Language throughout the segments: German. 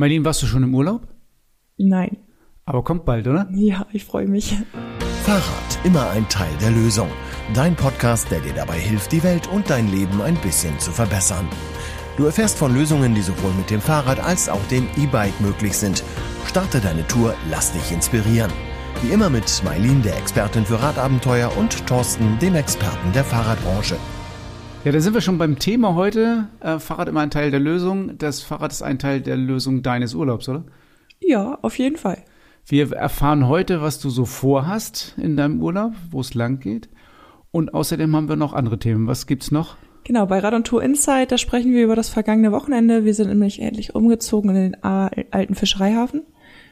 Marlene, warst du schon im Urlaub? Nein. Aber kommt bald, oder? Ja, ich freue mich. Fahrrad, immer ein Teil der Lösung. Dein Podcast, der dir dabei hilft, die Welt und dein Leben ein bisschen zu verbessern. Du erfährst von Lösungen, die sowohl mit dem Fahrrad als auch dem E-Bike möglich sind. Starte deine Tour, lass dich inspirieren. Wie immer mit Mailin, der Expertin für Radabenteuer, und Thorsten, dem Experten der Fahrradbranche. Ja, da sind wir schon beim Thema heute. Äh, Fahrrad immer ein Teil der Lösung. Das Fahrrad ist ein Teil der Lösung deines Urlaubs, oder? Ja, auf jeden Fall. Wir erfahren heute, was du so vorhast in deinem Urlaub, wo es lang geht. Und außerdem haben wir noch andere Themen. Was gibt's noch? Genau, bei Rad und Tour Insight, da sprechen wir über das vergangene Wochenende. Wir sind nämlich endlich umgezogen in den alten Fischereihafen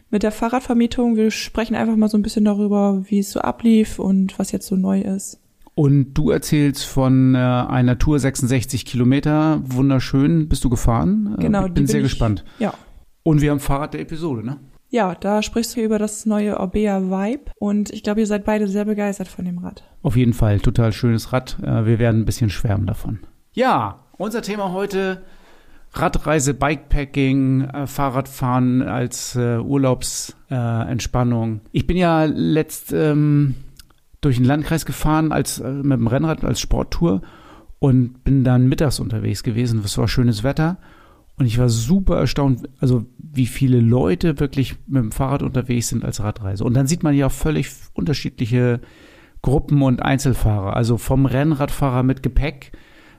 mit der Fahrradvermietung. Wir sprechen einfach mal so ein bisschen darüber, wie es so ablief und was jetzt so neu ist. Und du erzählst von äh, einer Tour 66 Kilometer. Wunderschön. Bist du gefahren? Äh, genau. Ich bin sehr ich, gespannt. Ja. Und wir haben Fahrrad der Episode, ne? Ja, da sprichst du über das neue Orbea Vibe und ich glaube, ihr seid beide sehr begeistert von dem Rad. Auf jeden Fall, total schönes Rad. Äh, wir werden ein bisschen schwärmen davon. Ja, unser Thema heute Radreise, Bikepacking, äh, Fahrradfahren als Urlaubsentspannung. ich bin ja letzt ähm, durch den Landkreis gefahren als äh, mit dem Rennrad als Sporttour und bin dann mittags unterwegs gewesen. Es war schönes Wetter und ich war super erstaunt, also wie viele Leute wirklich mit dem Fahrrad unterwegs sind als Radreise. Und dann sieht man ja auch völlig unterschiedliche Gruppen und Einzelfahrer. Also vom Rennradfahrer mit Gepäck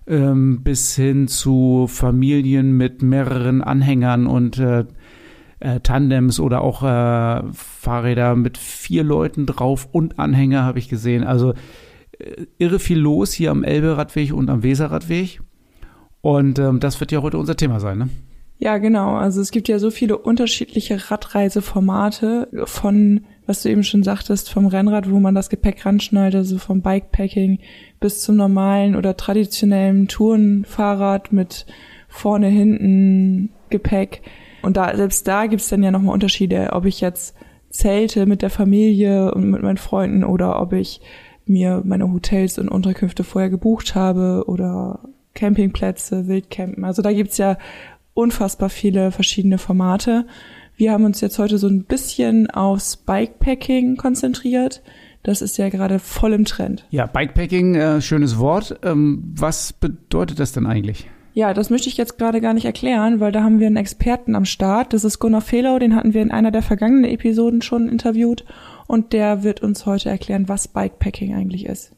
ähm, bis hin zu Familien mit mehreren Anhängern und äh, äh, Tandems oder auch äh, Fahrräder mit vier Leuten drauf und Anhänger habe ich gesehen. Also äh, irre viel los hier am Elbe-Radweg und am Weser-Radweg. Und ähm, das wird ja heute unser Thema sein, ne? Ja, genau. Also es gibt ja so viele unterschiedliche Radreiseformate von, was du eben schon sagtest, vom Rennrad, wo man das Gepäck ranschnallt, also vom Bikepacking bis zum normalen oder traditionellen Tourenfahrrad mit vorne, hinten Gepäck. Und da, selbst da gibt's dann ja nochmal Unterschiede, ob ich jetzt zelte mit der Familie und mit meinen Freunden oder ob ich mir meine Hotels und Unterkünfte vorher gebucht habe oder Campingplätze, Wildcampen. Also da gibt's ja unfassbar viele verschiedene Formate. Wir haben uns jetzt heute so ein bisschen aufs Bikepacking konzentriert. Das ist ja gerade voll im Trend. Ja, Bikepacking, äh, schönes Wort. Ähm, was bedeutet das denn eigentlich? Ja, das möchte ich jetzt gerade gar nicht erklären, weil da haben wir einen Experten am Start. Das ist Gunnar Fehlau, den hatten wir in einer der vergangenen Episoden schon interviewt und der wird uns heute erklären, was Bikepacking eigentlich ist.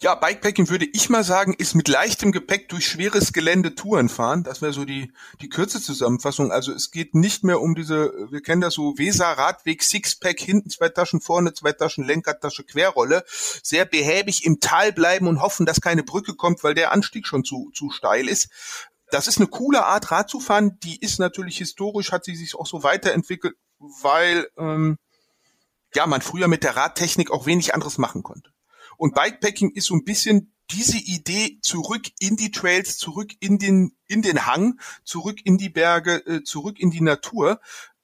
Ja, Bikepacking würde ich mal sagen, ist mit leichtem Gepäck durch schweres Gelände Touren fahren. Das wäre so die, die kürze Zusammenfassung. Also es geht nicht mehr um diese, wir kennen das so, Weser Radweg, Sixpack, hinten zwei Taschen, vorne zwei Taschen, Lenkertasche, Querrolle. Sehr behäbig im Tal bleiben und hoffen, dass keine Brücke kommt, weil der Anstieg schon zu, zu steil ist. Das ist eine coole Art, Rad zu fahren. Die ist natürlich historisch, hat sie sich auch so weiterentwickelt, weil ähm, ja man früher mit der Radtechnik auch wenig anderes machen konnte. Und Bikepacking ist so ein bisschen diese Idee zurück in die Trails, zurück in den in den Hang, zurück in die Berge, äh, zurück in die Natur.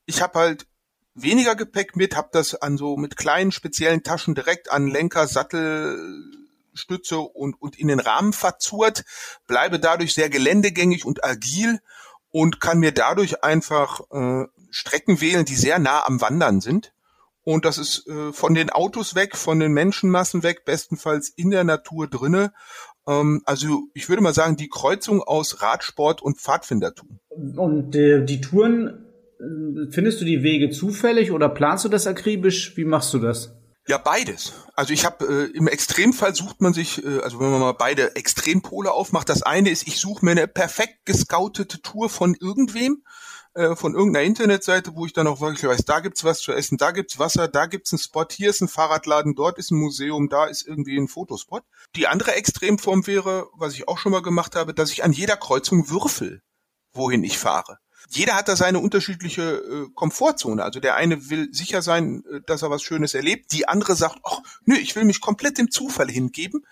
Ich habe halt weniger Gepäck mit, habe das an so mit kleinen speziellen Taschen direkt an Lenker, Sattel, Stütze und, und in den Rahmen verzurrt, bleibe dadurch sehr geländegängig und agil und kann mir dadurch einfach äh, Strecken wählen, die sehr nah am Wandern sind. Und das ist äh, von den Autos weg, von den Menschenmassen weg, bestenfalls in der Natur drinne. Ähm, also ich würde mal sagen, die Kreuzung aus Radsport und Pfadfindertum. Und äh, die Touren, äh, findest du die Wege zufällig oder planst du das akribisch? Wie machst du das? Ja, beides. Also ich habe äh, im Extremfall sucht man sich, äh, also wenn man mal beide Extrempole aufmacht, das eine ist, ich suche mir eine perfekt gescoutete Tour von irgendwem äh, von irgendeiner Internetseite, wo ich dann auch wirklich weiß, da gibt's was zu essen, da gibt's Wasser, da gibt's einen Spot, hier ist ein Fahrradladen, dort ist ein Museum, da ist irgendwie ein Fotospot. Die andere Extremform wäre, was ich auch schon mal gemacht habe, dass ich an jeder Kreuzung würfel, wohin ich fahre. Jeder hat da seine unterschiedliche äh, Komfortzone. Also der eine will sicher sein, äh, dass er was Schönes erlebt. Die andere sagt, ach, nö, ich will mich komplett dem Zufall hingeben.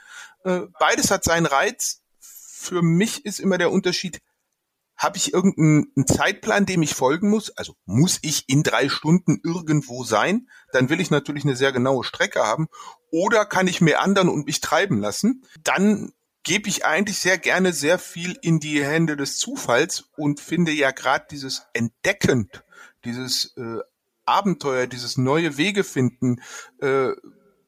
Äh, beides hat seinen Reiz. Für mich ist immer der Unterschied, habe ich irgendeinen Zeitplan, dem ich folgen muss? Also muss ich in drei Stunden irgendwo sein? Dann will ich natürlich eine sehr genaue Strecke haben. Oder kann ich mir anderen und mich treiben lassen? Dann gebe ich eigentlich sehr gerne sehr viel in die Hände des Zufalls und finde ja gerade dieses Entdecken, dieses äh, Abenteuer, dieses neue Wege finden, äh,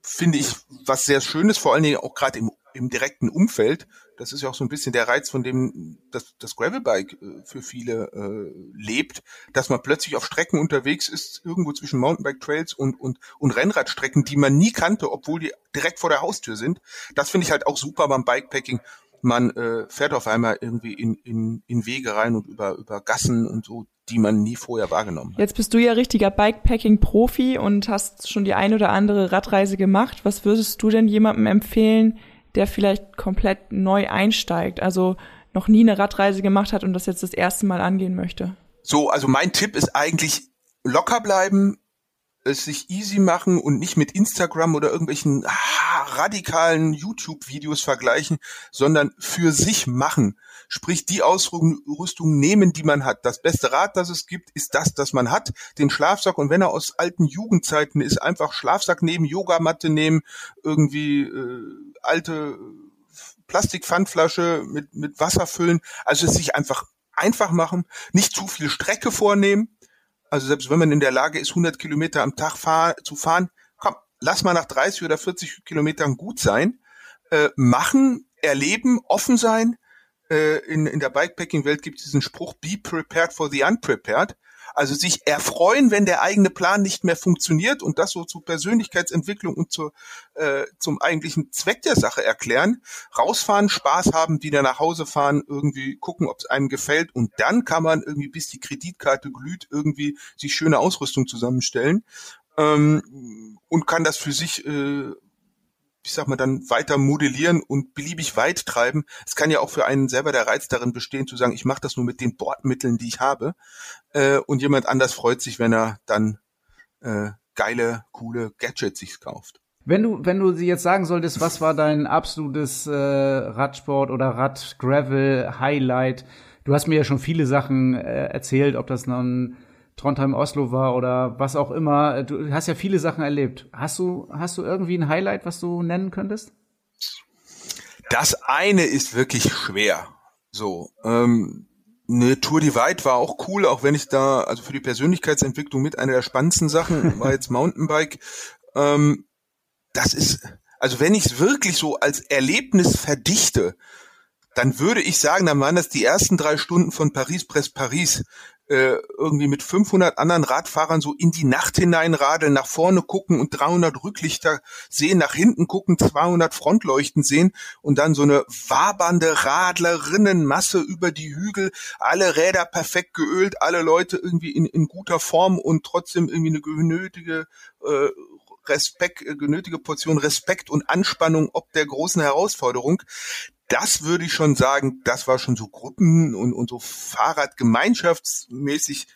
finde ich was sehr Schönes, vor allen Dingen auch gerade im, im direkten Umfeld. Das ist ja auch so ein bisschen der Reiz, von dem das, das Gravelbike äh, für viele äh, lebt, dass man plötzlich auf Strecken unterwegs ist, irgendwo zwischen Mountainbike-Trails und, und, und Rennradstrecken, die man nie kannte, obwohl die direkt vor der Haustür sind. Das finde ich halt auch super beim Bikepacking. Man äh, fährt auf einmal irgendwie in, in, in Wege rein und über, über Gassen und so, die man nie vorher wahrgenommen hat. Jetzt bist du ja richtiger Bikepacking-Profi und hast schon die ein oder andere Radreise gemacht. Was würdest du denn jemandem empfehlen, der vielleicht komplett neu einsteigt, also noch nie eine Radreise gemacht hat und das jetzt das erste Mal angehen möchte? So, also mein Tipp ist eigentlich locker bleiben, es sich easy machen und nicht mit Instagram oder irgendwelchen ah, radikalen YouTube-Videos vergleichen, sondern für sich machen. Sprich, die Ausrüstung nehmen, die man hat. Das beste Rad, das es gibt, ist das, das man hat. Den Schlafsack und wenn er aus alten Jugendzeiten ist, einfach Schlafsack nehmen, Yogamatte nehmen, irgendwie äh, alte Plastikpfandflasche mit, mit Wasser füllen. Also es sich einfach einfach machen, nicht zu viel Strecke vornehmen. Also selbst wenn man in der Lage ist, 100 Kilometer am Tag fahr zu fahren, komm, lass mal nach 30 oder 40 Kilometern gut sein. Äh, machen, erleben, offen sein. Äh, in, in der Bikepacking-Welt gibt es diesen Spruch, be prepared for the unprepared. Also sich erfreuen, wenn der eigene Plan nicht mehr funktioniert und das so zur Persönlichkeitsentwicklung und zur, äh, zum eigentlichen Zweck der Sache erklären. Rausfahren, Spaß haben, wieder nach Hause fahren, irgendwie gucken, ob es einem gefällt und dann kann man irgendwie, bis die Kreditkarte glüht, irgendwie sich schöne Ausrüstung zusammenstellen ähm, und kann das für sich äh, ich sag mal, dann weiter modellieren und beliebig weit treiben. Es kann ja auch für einen selber der Reiz darin bestehen, zu sagen, ich mache das nur mit den Bordmitteln, die ich habe. Äh, und jemand anders freut sich, wenn er dann äh, geile, coole Gadgets sich kauft. Wenn du, wenn du sie jetzt sagen solltest, was war dein absolutes äh, Radsport oder Rad-Gravel-Highlight? Du hast mir ja schon viele Sachen äh, erzählt, ob das nun Trondheim Oslo war oder was auch immer. Du hast ja viele Sachen erlebt. Hast du, hast du irgendwie ein Highlight, was du nennen könntest? Das eine ist wirklich schwer. So, ähm, eine Tour Divide war auch cool, auch wenn ich da, also für die Persönlichkeitsentwicklung mit einer der spannendsten Sachen war jetzt Mountainbike. Ähm, das ist, also wenn ich es wirklich so als Erlebnis verdichte, dann würde ich sagen, dann waren das die ersten drei Stunden von Paris-Presse-Paris. Äh, irgendwie mit 500 anderen Radfahrern so in die Nacht hinein radeln, nach vorne gucken und 300 Rücklichter sehen, nach hinten gucken, 200 Frontleuchten sehen und dann so eine wabernde Radlerinnenmasse über die Hügel, alle Räder perfekt geölt, alle Leute irgendwie in, in guter Form und trotzdem irgendwie eine genötige äh, Respekt, äh, genötige Portion Respekt und Anspannung ob der großen Herausforderung. Das würde ich schon sagen, das war schon so Gruppen und, und so Fahrradgemeinschaftsmäßig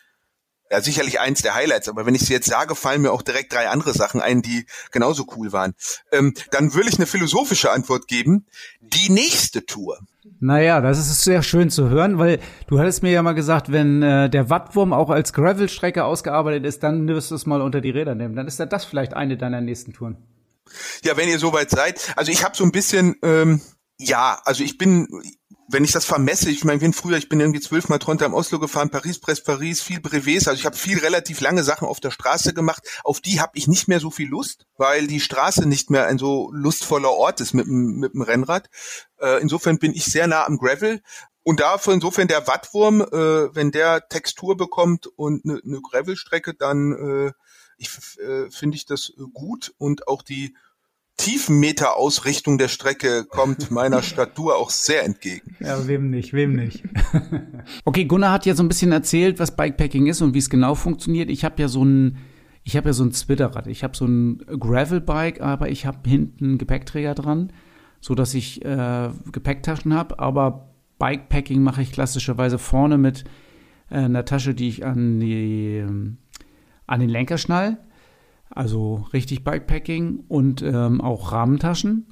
ja, sicherlich eins der Highlights, aber wenn ich sie jetzt sage, fallen mir auch direkt drei andere Sachen ein, die genauso cool waren. Ähm, dann will ich eine philosophische Antwort geben. Die nächste Tour. Naja, das ist sehr schön zu hören, weil du hattest mir ja mal gesagt, wenn äh, der Wattwurm auch als Gravelstrecke ausgearbeitet ist, dann wirst du es mal unter die Räder nehmen. Dann ist ja das vielleicht eine deiner nächsten Touren. Ja, wenn ihr soweit seid. Also ich habe so ein bisschen... Ähm, ja, also ich bin, wenn ich das vermesse, ich meine, früher, ich bin irgendwie zwölfmal Trondheim Oslo gefahren, Paris, Brest, Paris, viel Brevets, also ich habe viel relativ lange Sachen auf der Straße gemacht. Auf die habe ich nicht mehr so viel Lust, weil die Straße nicht mehr ein so lustvoller Ort ist mit mit dem Rennrad. Äh, insofern bin ich sehr nah am Gravel. Und dafür insofern der Wattwurm, äh, wenn der Textur bekommt und eine ne, Gravelstrecke, dann äh, ich, äh, finde ich das gut und auch die Tiefenmeter-Ausrichtung der Strecke kommt meiner Statur auch sehr entgegen. Ja, wem nicht, wem nicht. okay, Gunnar hat ja so ein bisschen erzählt, was Bikepacking ist und wie es genau funktioniert. Ich habe ja so ein ich habe ja so ein Zwitterrad. Ich habe so ein Gravelbike, aber ich habe hinten einen Gepäckträger dran, so dass ich äh, Gepäcktaschen habe. Aber Bikepacking mache ich klassischerweise vorne mit äh, einer Tasche, die ich an die ähm, an den Lenker schnall also richtig Bikepacking und ähm, auch Rahmentaschen.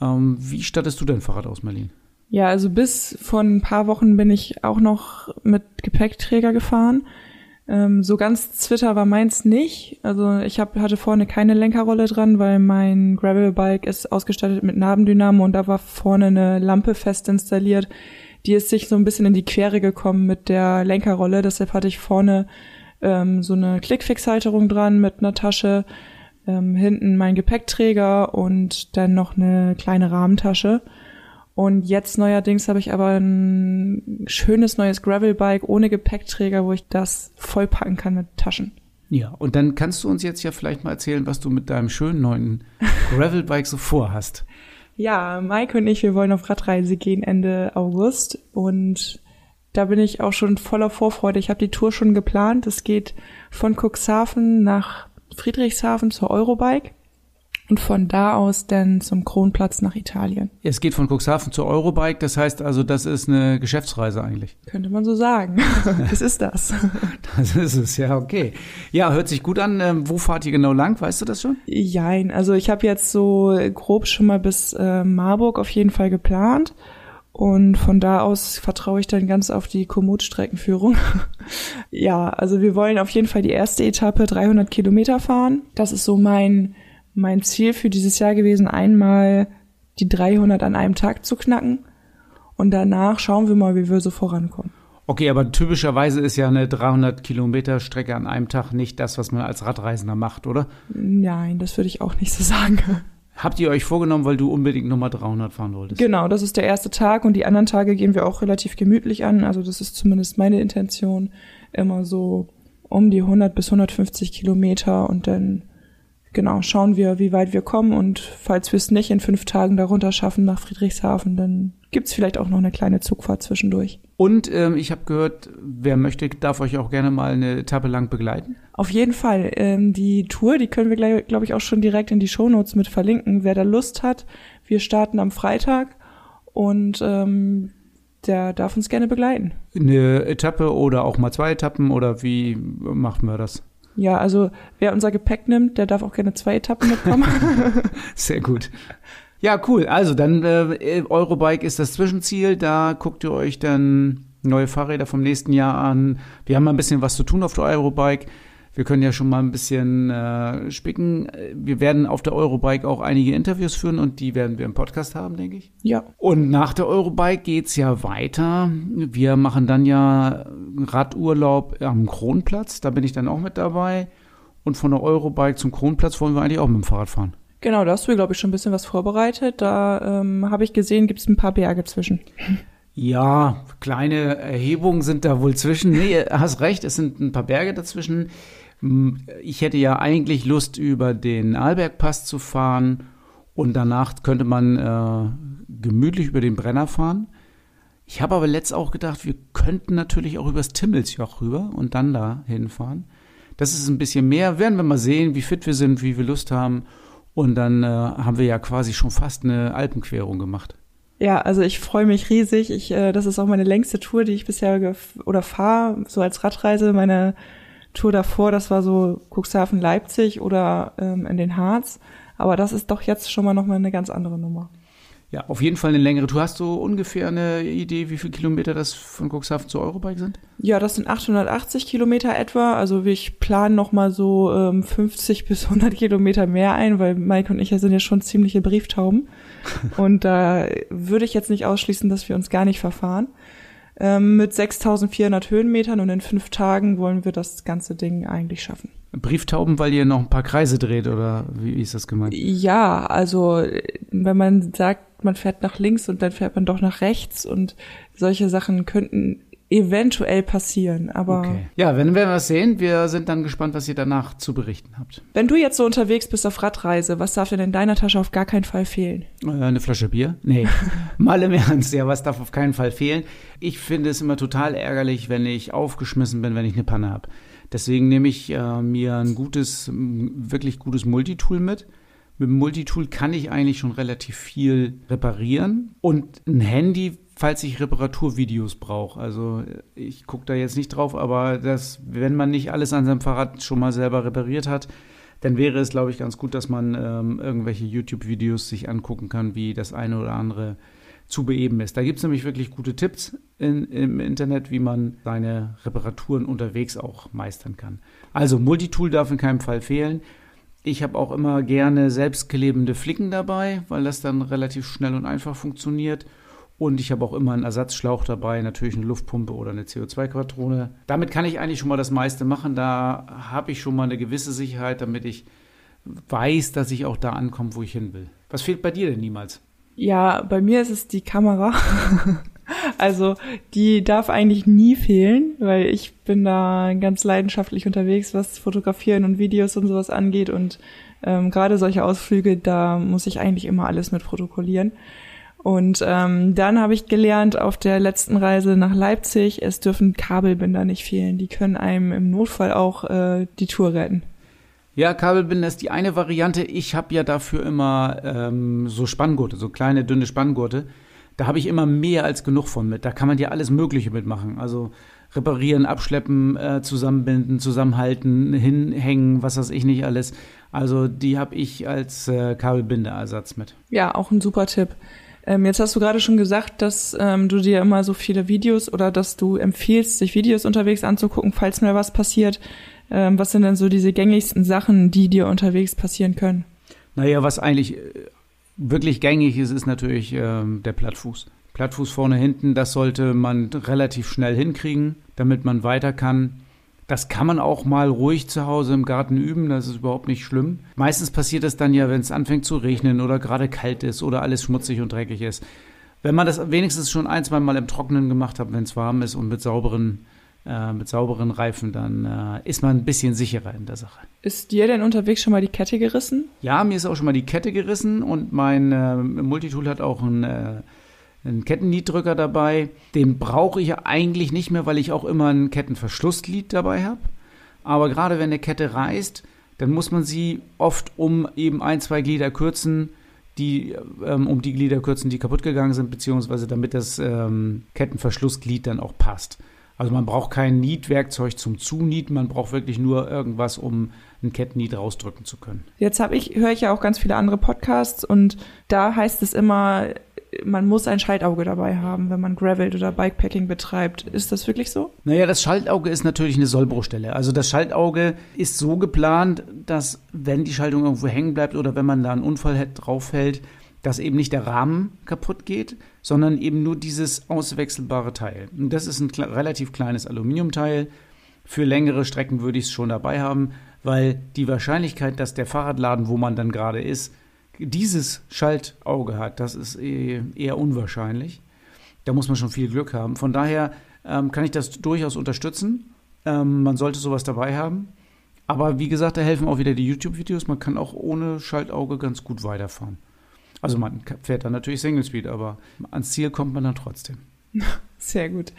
Ähm, wie stattest du dein Fahrrad aus, Marlene? Ja, also bis vor ein paar Wochen bin ich auch noch mit Gepäckträger gefahren. Ähm, so ganz Twitter war meins nicht. Also ich hab, hatte vorne keine Lenkerrolle dran, weil mein Gravelbike ist ausgestattet mit Nabendynamo und da war vorne eine Lampe fest installiert. Die ist sich so ein bisschen in die Quere gekommen mit der Lenkerrolle. Deshalb hatte ich vorne ähm, so eine Klickfixhalterung dran mit einer Tasche, ähm, hinten mein Gepäckträger und dann noch eine kleine Rahmentasche. Und jetzt neuerdings habe ich aber ein schönes neues Gravelbike ohne Gepäckträger, wo ich das vollpacken kann mit Taschen. Ja, und dann kannst du uns jetzt ja vielleicht mal erzählen, was du mit deinem schönen neuen Gravelbike so vorhast. Ja, Mike und ich, wir wollen auf Radreise gehen Ende August und da bin ich auch schon voller Vorfreude. Ich habe die Tour schon geplant. Es geht von Cuxhaven nach Friedrichshafen zur Eurobike und von da aus dann zum Kronplatz nach Italien. Es geht von Cuxhaven zur Eurobike, das heißt also, das ist eine Geschäftsreise eigentlich. Könnte man so sagen. das ist das. Das ist es, ja, okay. Ja, hört sich gut an. Ähm, wo fahrt ihr genau lang? Weißt du das schon? Jein, also ich habe jetzt so grob schon mal bis äh, Marburg auf jeden Fall geplant. Und von da aus vertraue ich dann ganz auf die Komoot-Streckenführung. ja, also wir wollen auf jeden Fall die erste Etappe 300 Kilometer fahren. Das ist so mein, mein Ziel für dieses Jahr gewesen, einmal die 300 an einem Tag zu knacken. Und danach schauen wir mal, wie wir so vorankommen. Okay, aber typischerweise ist ja eine 300 Kilometer Strecke an einem Tag nicht das, was man als Radreisender macht, oder? Nein, das würde ich auch nicht so sagen. Habt ihr euch vorgenommen, weil du unbedingt nochmal 300 fahren wolltest? Genau, das ist der erste Tag und die anderen Tage gehen wir auch relativ gemütlich an. Also das ist zumindest meine Intention, immer so um die 100 bis 150 Kilometer und dann genau schauen wir, wie weit wir kommen und falls wir es nicht in fünf Tagen darunter schaffen nach Friedrichshafen, dann gibt's vielleicht auch noch eine kleine Zugfahrt zwischendurch. Und ähm, ich habe gehört, wer möchte, darf euch auch gerne mal eine Etappe lang begleiten. Auf jeden Fall. Ähm, die Tour, die können wir, glaube ich, auch schon direkt in die Shownotes mit verlinken. Wer da Lust hat, wir starten am Freitag und ähm, der darf uns gerne begleiten. Eine Etappe oder auch mal zwei Etappen oder wie machen wir das? Ja, also wer unser Gepäck nimmt, der darf auch gerne zwei Etappen mitkommen. Sehr gut. Ja, cool. Also dann äh, Eurobike ist das Zwischenziel. Da guckt ihr euch dann neue Fahrräder vom nächsten Jahr an. Wir haben mal ein bisschen was zu tun auf der Eurobike. Wir können ja schon mal ein bisschen äh, spicken. Wir werden auf der Eurobike auch einige Interviews führen und die werden wir im Podcast haben, denke ich. Ja. Und nach der Eurobike geht's ja weiter. Wir machen dann ja Radurlaub am Kronplatz. Da bin ich dann auch mit dabei. Und von der Eurobike zum Kronplatz wollen wir eigentlich auch mit dem Fahrrad fahren. Genau, da hast du, glaube ich, schon ein bisschen was vorbereitet. Da ähm, habe ich gesehen, gibt es ein paar Berge zwischen. Ja, kleine Erhebungen sind da wohl zwischen. Nee, hast recht, es sind ein paar Berge dazwischen. Ich hätte ja eigentlich Lust, über den Arlbergpass zu fahren und danach könnte man äh, gemütlich über den Brenner fahren. Ich habe aber letzt auch gedacht, wir könnten natürlich auch übers Timmelsjoch rüber und dann da hinfahren. Das ist ein bisschen mehr. Werden wir mal sehen, wie fit wir sind, wie wir Lust haben. Und dann äh, haben wir ja quasi schon fast eine Alpenquerung gemacht. Ja, also ich freue mich riesig. Ich, äh, das ist auch meine längste Tour, die ich bisher oder fahre, so als Radreise. Meine Tour davor, das war so Cuxhaven Leipzig oder ähm, in den Harz. Aber das ist doch jetzt schon mal nochmal eine ganz andere Nummer. Ja, auf jeden Fall eine längere Tour. Hast du ungefähr eine Idee, wie viele Kilometer das von Cuxhaven zu Eurobike sind? Ja, das sind 880 Kilometer etwa. Also ich plane noch mal so ähm, 50 bis 100 Kilometer mehr ein, weil Mike und ich sind ja schon ziemliche Brieftauben. und da würde ich jetzt nicht ausschließen, dass wir uns gar nicht verfahren. Ähm, mit 6400 Höhenmetern und in fünf Tagen wollen wir das ganze Ding eigentlich schaffen. Brieftauben, weil ihr noch ein paar Kreise dreht oder wie ist das gemeint? Ja, also wenn man sagt, man fährt nach links und dann fährt man doch nach rechts und solche Sachen könnten eventuell passieren, aber. Okay. Ja, wenn wir was sehen, wir sind dann gespannt, was ihr danach zu berichten habt. Wenn du jetzt so unterwegs bist auf Radreise, was darf denn in deiner Tasche auf gar keinen Fall fehlen? Äh, eine Flasche Bier? Nee, mal im Ernst, ja, was darf auf keinen Fall fehlen? Ich finde es immer total ärgerlich, wenn ich aufgeschmissen bin, wenn ich eine Panne habe. Deswegen nehme ich äh, mir ein gutes, wirklich gutes Multitool mit. Mit dem Multitool kann ich eigentlich schon relativ viel reparieren. Und ein Handy falls ich Reparaturvideos brauche. Also ich gucke da jetzt nicht drauf, aber das, wenn man nicht alles an seinem Fahrrad schon mal selber repariert hat, dann wäre es, glaube ich, ganz gut, dass man ähm, irgendwelche YouTube-Videos sich angucken kann, wie das eine oder andere zu beeben ist. Da gibt es nämlich wirklich gute Tipps in, im Internet, wie man seine Reparaturen unterwegs auch meistern kann. Also Multitool darf in keinem Fall fehlen. Ich habe auch immer gerne selbstklebende Flicken dabei, weil das dann relativ schnell und einfach funktioniert. Und ich habe auch immer einen Ersatzschlauch dabei, natürlich eine Luftpumpe oder eine CO2-Quadrone. Damit kann ich eigentlich schon mal das meiste machen. Da habe ich schon mal eine gewisse Sicherheit, damit ich weiß, dass ich auch da ankomme, wo ich hin will. Was fehlt bei dir denn niemals? Ja, bei mir ist es die Kamera. also die darf eigentlich nie fehlen, weil ich bin da ganz leidenschaftlich unterwegs, was Fotografieren und Videos und sowas angeht. Und ähm, gerade solche Ausflüge, da muss ich eigentlich immer alles mit protokollieren. Und ähm, dann habe ich gelernt auf der letzten Reise nach Leipzig, es dürfen Kabelbinder nicht fehlen. Die können einem im Notfall auch äh, die Tour retten. Ja, Kabelbinder ist die eine Variante. Ich habe ja dafür immer ähm, so Spanngurte, so kleine, dünne Spanngurte. Da habe ich immer mehr als genug von mit. Da kann man ja alles Mögliche mitmachen. Also reparieren, abschleppen, äh, zusammenbinden, zusammenhalten, hinhängen, was weiß ich nicht alles. Also die habe ich als äh, Kabelbinderersatz mit. Ja, auch ein super Tipp. Ähm, jetzt hast du gerade schon gesagt, dass ähm, du dir immer so viele Videos oder dass du empfiehlst, sich Videos unterwegs anzugucken, falls mal was passiert. Ähm, was sind denn so diese gängigsten Sachen, die dir unterwegs passieren können? Naja, was eigentlich äh, wirklich gängig ist, ist natürlich ähm, der Plattfuß. Plattfuß vorne, hinten, das sollte man relativ schnell hinkriegen, damit man weiter kann. Das kann man auch mal ruhig zu Hause im Garten üben, das ist überhaupt nicht schlimm. Meistens passiert es dann ja, wenn es anfängt zu regnen oder gerade kalt ist oder alles schmutzig und dreckig ist. Wenn man das wenigstens schon ein, zwei Mal im Trockenen gemacht hat, wenn es warm ist und mit sauberen, äh, mit sauberen Reifen, dann äh, ist man ein bisschen sicherer in der Sache. Ist dir denn unterwegs schon mal die Kette gerissen? Ja, mir ist auch schon mal die Kette gerissen und mein äh, Multitool hat auch ein äh, einen Kettenliddrücker dabei. Den brauche ich ja eigentlich nicht mehr, weil ich auch immer ein Kettenverschlussglied dabei habe. Aber gerade wenn eine Kette reißt, dann muss man sie oft um eben ein, zwei Glieder kürzen, die ähm, um die Glieder kürzen, die kaputt gegangen sind, beziehungsweise damit das ähm, Kettenverschlussglied dann auch passt. Also man braucht kein Nietwerkzeug zum Zunieten, man braucht wirklich nur irgendwas, um ein Kettenniet rausdrücken zu können. Jetzt habe ich höre ich ja auch ganz viele andere Podcasts und da heißt es immer, man muss ein Schaltauge dabei haben, wenn man Gravelt oder Bikepacking betreibt. Ist das wirklich so? Naja, das Schaltauge ist natürlich eine Sollbruchstelle. Also das Schaltauge ist so geplant, dass wenn die Schaltung irgendwo hängen bleibt oder wenn man da einen Unfall drauf hält, dass eben nicht der Rahmen kaputt geht, sondern eben nur dieses auswechselbare Teil. Und das ist ein relativ kleines Aluminiumteil. Für längere Strecken würde ich es schon dabei haben, weil die Wahrscheinlichkeit, dass der Fahrradladen, wo man dann gerade ist, dieses Schaltauge hat, das ist eh, eher unwahrscheinlich. Da muss man schon viel Glück haben. Von daher ähm, kann ich das durchaus unterstützen. Ähm, man sollte sowas dabei haben. Aber wie gesagt, da helfen auch wieder die YouTube-Videos. Man kann auch ohne Schaltauge ganz gut weiterfahren. Also man fährt dann natürlich Single Speed, aber ans Ziel kommt man dann trotzdem. Sehr gut.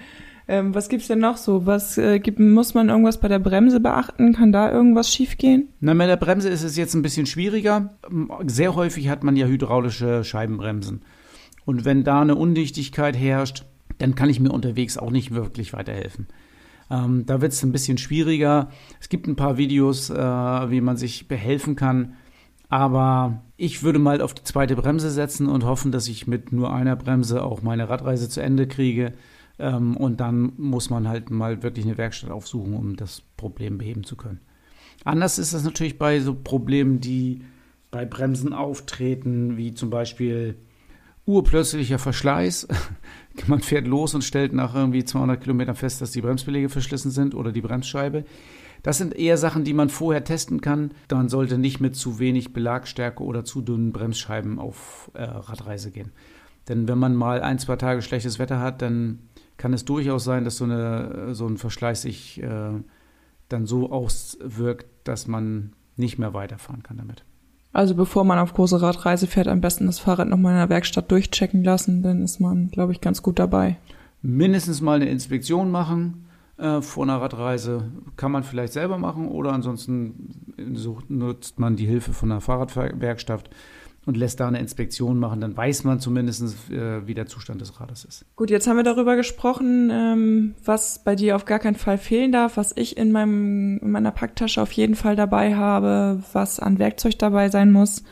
Ähm, was gibt's denn noch so? Was äh, gibt, muss man irgendwas bei der Bremse beachten? Kann da irgendwas schiefgehen? Na, mit der Bremse ist es jetzt ein bisschen schwieriger. Sehr häufig hat man ja hydraulische Scheibenbremsen. Und wenn da eine Undichtigkeit herrscht, dann kann ich mir unterwegs auch nicht wirklich weiterhelfen. Ähm, da wird es ein bisschen schwieriger. Es gibt ein paar Videos, äh, wie man sich behelfen kann. Aber ich würde mal auf die zweite Bremse setzen und hoffen, dass ich mit nur einer Bremse auch meine Radreise zu Ende kriege. Ähm, und dann muss man halt mal wirklich eine Werkstatt aufsuchen, um das Problem beheben zu können. Anders ist das natürlich bei so Problemen, die bei Bremsen auftreten, wie zum Beispiel urplötzlicher Verschleiß. Man fährt los und stellt nach irgendwie 200 Kilometern fest, dass die Bremsbeläge verschlissen sind oder die Bremsscheibe. Das sind eher Sachen, die man vorher testen kann. Man sollte nicht mit zu wenig Belagstärke oder zu dünnen Bremsscheiben auf äh, Radreise gehen. Denn wenn man mal ein, zwei Tage schlechtes Wetter hat, dann kann es durchaus sein, dass so, eine, so ein Verschleiß sich äh, dann so auswirkt, dass man nicht mehr weiterfahren kann damit. Also bevor man auf große Radreise fährt, am besten das Fahrrad nochmal in der Werkstatt durchchecken lassen, dann ist man, glaube ich, ganz gut dabei. Mindestens mal eine Inspektion machen äh, vor einer Radreise. Kann man vielleicht selber machen oder ansonsten nutzt man die Hilfe von einer Fahrradwerkstatt und lässt da eine Inspektion machen, dann weiß man zumindest, äh, wie der Zustand des Rades ist. Gut, jetzt haben wir darüber gesprochen, ähm, was bei dir auf gar keinen Fall fehlen darf, was ich in, meinem, in meiner Packtasche auf jeden Fall dabei habe, was an Werkzeug dabei sein muss.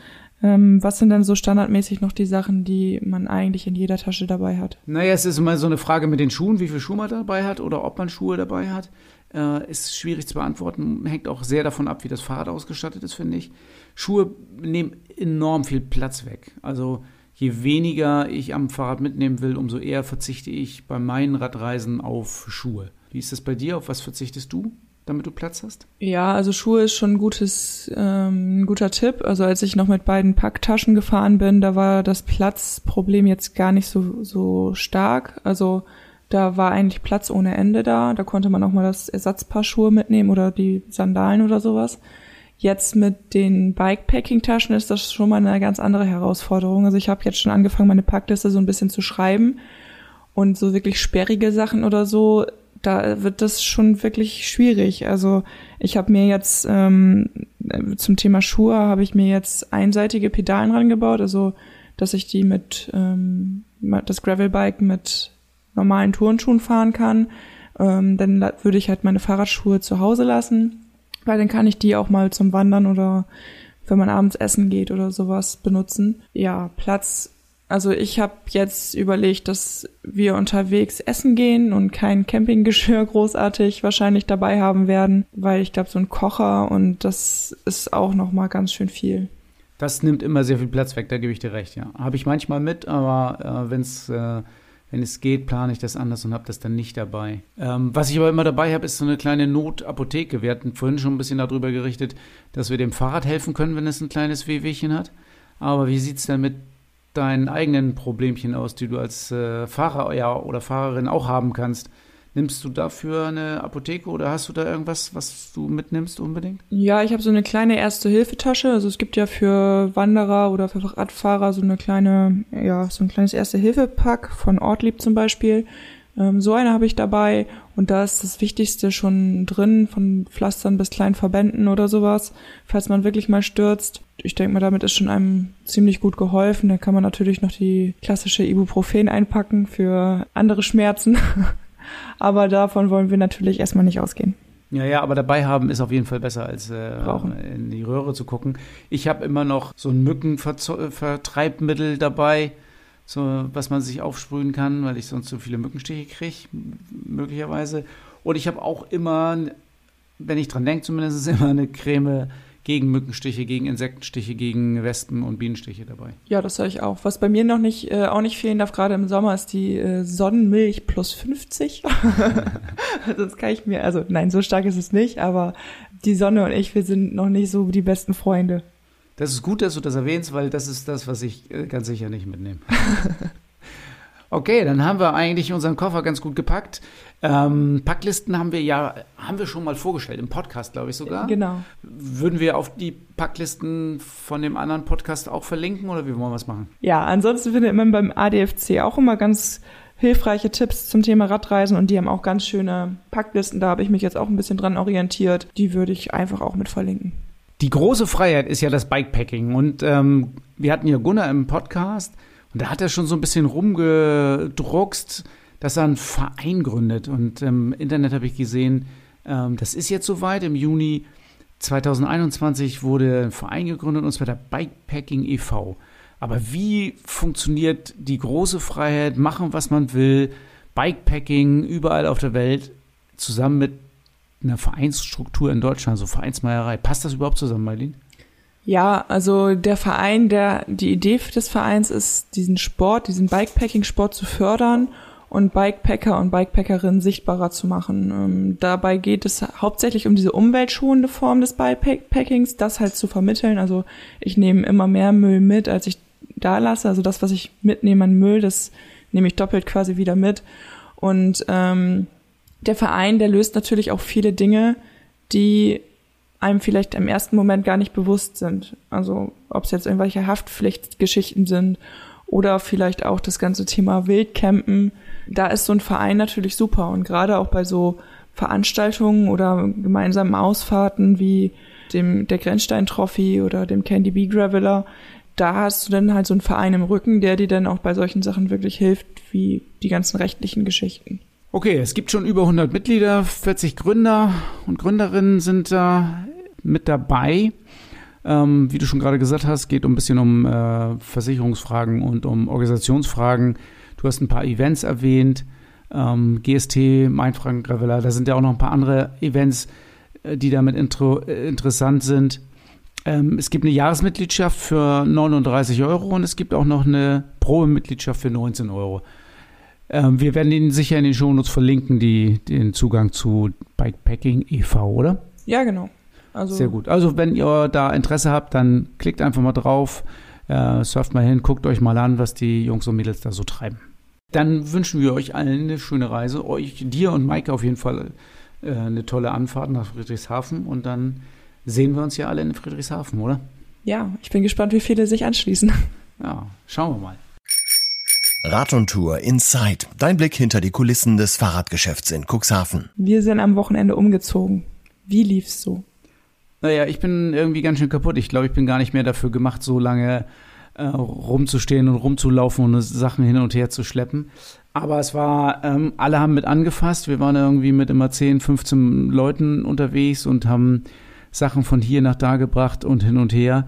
Ähm, was sind denn so standardmäßig noch die Sachen, die man eigentlich in jeder Tasche dabei hat? Naja, es ist immer so eine Frage mit den Schuhen, wie viel Schuhe man dabei hat oder ob man Schuhe dabei hat. Äh, ist schwierig zu beantworten, hängt auch sehr davon ab, wie das Fahrrad ausgestattet ist, finde ich. Schuhe nehmen enorm viel Platz weg. Also je weniger ich am Fahrrad mitnehmen will, umso eher verzichte ich bei meinen Radreisen auf Schuhe. Wie ist das bei dir? Auf was verzichtest du? Damit du Platz hast? Ja, also Schuhe ist schon ein gutes, ähm, guter Tipp. Also als ich noch mit beiden Packtaschen gefahren bin, da war das Platzproblem jetzt gar nicht so, so stark. Also da war eigentlich Platz ohne Ende da. Da konnte man auch mal das Ersatzpaar Schuhe mitnehmen oder die Sandalen oder sowas. Jetzt mit den Bikepacking-Taschen ist das schon mal eine ganz andere Herausforderung. Also ich habe jetzt schon angefangen, meine Packliste so ein bisschen zu schreiben. Und so wirklich sperrige Sachen oder so da wird das schon wirklich schwierig. Also ich habe mir jetzt ähm, zum Thema Schuhe habe ich mir jetzt einseitige Pedalen rangebaut, also dass ich die mit ähm, das Gravelbike mit normalen Turnschuhen fahren kann. Ähm, dann würde ich halt meine Fahrradschuhe zu Hause lassen, weil dann kann ich die auch mal zum Wandern oder wenn man abends essen geht oder sowas benutzen. Ja, Platz also ich habe jetzt überlegt, dass wir unterwegs essen gehen und kein Campinggeschirr großartig wahrscheinlich dabei haben werden, weil ich glaube so ein Kocher und das ist auch noch mal ganz schön viel. Das nimmt immer sehr viel Platz weg, da gebe ich dir recht, ja. Habe ich manchmal mit, aber äh, wenn's, äh, wenn es geht, plane ich das anders und habe das dann nicht dabei. Ähm, was ich aber immer dabei habe, ist so eine kleine Notapotheke. Wir hatten vorhin schon ein bisschen darüber gerichtet, dass wir dem Fahrrad helfen können, wenn es ein kleines Wehwehchen hat. Aber wie sieht es denn mit deinen eigenen Problemchen aus, die du als äh, Fahrer ja, oder Fahrerin auch haben kannst. Nimmst du dafür eine Apotheke oder hast du da irgendwas, was du mitnimmst unbedingt? Ja, ich habe so eine kleine Erste-Hilfe-Tasche. Also es gibt ja für Wanderer oder für Radfahrer so eine kleine, ja, so ein kleines Erste-Hilfe-Pack von Ortlieb zum Beispiel. Ähm, so eine habe ich dabei und da ist das Wichtigste schon drin, von Pflastern bis kleinen Verbänden oder sowas, falls man wirklich mal stürzt. Ich denke mal, damit ist schon einem ziemlich gut geholfen. Da kann man natürlich noch die klassische Ibuprofen einpacken für andere Schmerzen. aber davon wollen wir natürlich erstmal nicht ausgehen. Ja, ja, aber dabei haben ist auf jeden Fall besser, als äh, in die Röhre zu gucken. Ich habe immer noch so ein Mückenvertreibmittel dabei so was man sich aufsprühen kann, weil ich sonst so viele Mückenstiche kriege, möglicherweise. Und ich habe auch immer, wenn ich dran denke, zumindest immer eine Creme gegen Mückenstiche, gegen Insektenstiche, gegen Wespen und Bienenstiche dabei. Ja, das habe ich auch. Was bei mir noch nicht äh, auch nicht fehlen darf, gerade im Sommer, ist die äh, Sonnenmilch plus 50. Sonst kann ich mir, also nein, so stark ist es nicht, aber die Sonne und ich, wir sind noch nicht so die besten Freunde. Das ist gut, dass du das erwähnst, weil das ist das, was ich äh, ganz sicher nicht mitnehme. okay, dann haben wir eigentlich unseren Koffer ganz gut gepackt. Ähm, Packlisten haben wir ja, haben wir schon mal vorgestellt, im Podcast, glaube ich sogar. Genau. Würden wir auf die Packlisten von dem anderen Podcast auch verlinken oder wie wollen wir es machen? Ja, ansonsten findet man beim ADFC auch immer ganz hilfreiche Tipps zum Thema Radreisen und die haben auch ganz schöne Packlisten. Da habe ich mich jetzt auch ein bisschen dran orientiert. Die würde ich einfach auch mit verlinken. Die große Freiheit ist ja das Bikepacking. Und ähm, wir hatten ja Gunnar im Podcast und da hat er schon so ein bisschen rumgedruckst, dass er einen Verein gründet. Und im Internet habe ich gesehen, ähm, das ist jetzt soweit. Im Juni 2021 wurde ein Verein gegründet und zwar der Bikepacking e.V. Aber wie funktioniert die große Freiheit, machen, was man will, Bikepacking überall auf der Welt zusammen mit eine Vereinsstruktur in Deutschland, so Vereinsmeierei. Passt das überhaupt zusammen, Marlene? Ja, also der Verein, der, die Idee des Vereins ist, diesen Sport, diesen Bikepacking-Sport zu fördern und Bikepacker und Bikepackerinnen sichtbarer zu machen. Ähm, dabei geht es hauptsächlich um diese umweltschonende Form des Bikepackings, das halt zu vermitteln. Also ich nehme immer mehr Müll mit, als ich da lasse. Also das, was ich mitnehme an Müll, das nehme ich doppelt quasi wieder mit. Und ähm, der Verein, der löst natürlich auch viele Dinge, die einem vielleicht im ersten Moment gar nicht bewusst sind. Also ob es jetzt irgendwelche Haftpflichtgeschichten sind oder vielleicht auch das ganze Thema Wildcampen. Da ist so ein Verein natürlich super und gerade auch bei so Veranstaltungen oder gemeinsamen Ausfahrten wie dem der Grenzstein Trophy oder dem Candy Bee Graveler, da hast du dann halt so einen Verein im Rücken, der dir dann auch bei solchen Sachen wirklich hilft, wie die ganzen rechtlichen Geschichten. Okay, es gibt schon über 100 Mitglieder, 40 Gründer und Gründerinnen sind da mit dabei. Ähm, wie du schon gerade gesagt hast, geht ein bisschen um äh, Versicherungsfragen und um Organisationsfragen. Du hast ein paar Events erwähnt, ähm, GST, Mainfranken Gravella, da sind ja auch noch ein paar andere Events, äh, die damit intro, äh, interessant sind. Ähm, es gibt eine Jahresmitgliedschaft für 39 Euro und es gibt auch noch eine Probemitgliedschaft für 19 Euro. Ähm, wir werden Ihnen sicher in den Shownotes verlinken, die, den Zugang zu Bikepacking e.V., oder? Ja, genau. Also Sehr gut. Also wenn ihr da Interesse habt, dann klickt einfach mal drauf, äh, surft mal hin, guckt euch mal an, was die Jungs und Mädels da so treiben. Dann wünschen wir euch allen eine schöne Reise. Euch, dir und Maike auf jeden Fall äh, eine tolle Anfahrt nach Friedrichshafen und dann sehen wir uns ja alle in Friedrichshafen, oder? Ja, ich bin gespannt, wie viele sich anschließen. Ja, schauen wir mal. Rad und Tour Inside. Dein Blick hinter die Kulissen des Fahrradgeschäfts in Cuxhaven. Wir sind am Wochenende umgezogen. Wie lief's so? Naja, ich bin irgendwie ganz schön kaputt. Ich glaube, ich bin gar nicht mehr dafür gemacht, so lange äh, rumzustehen und rumzulaufen und Sachen hin und her zu schleppen. Aber es war, ähm, alle haben mit angefasst. Wir waren irgendwie mit immer 10, 15 Leuten unterwegs und haben Sachen von hier nach da gebracht und hin und her.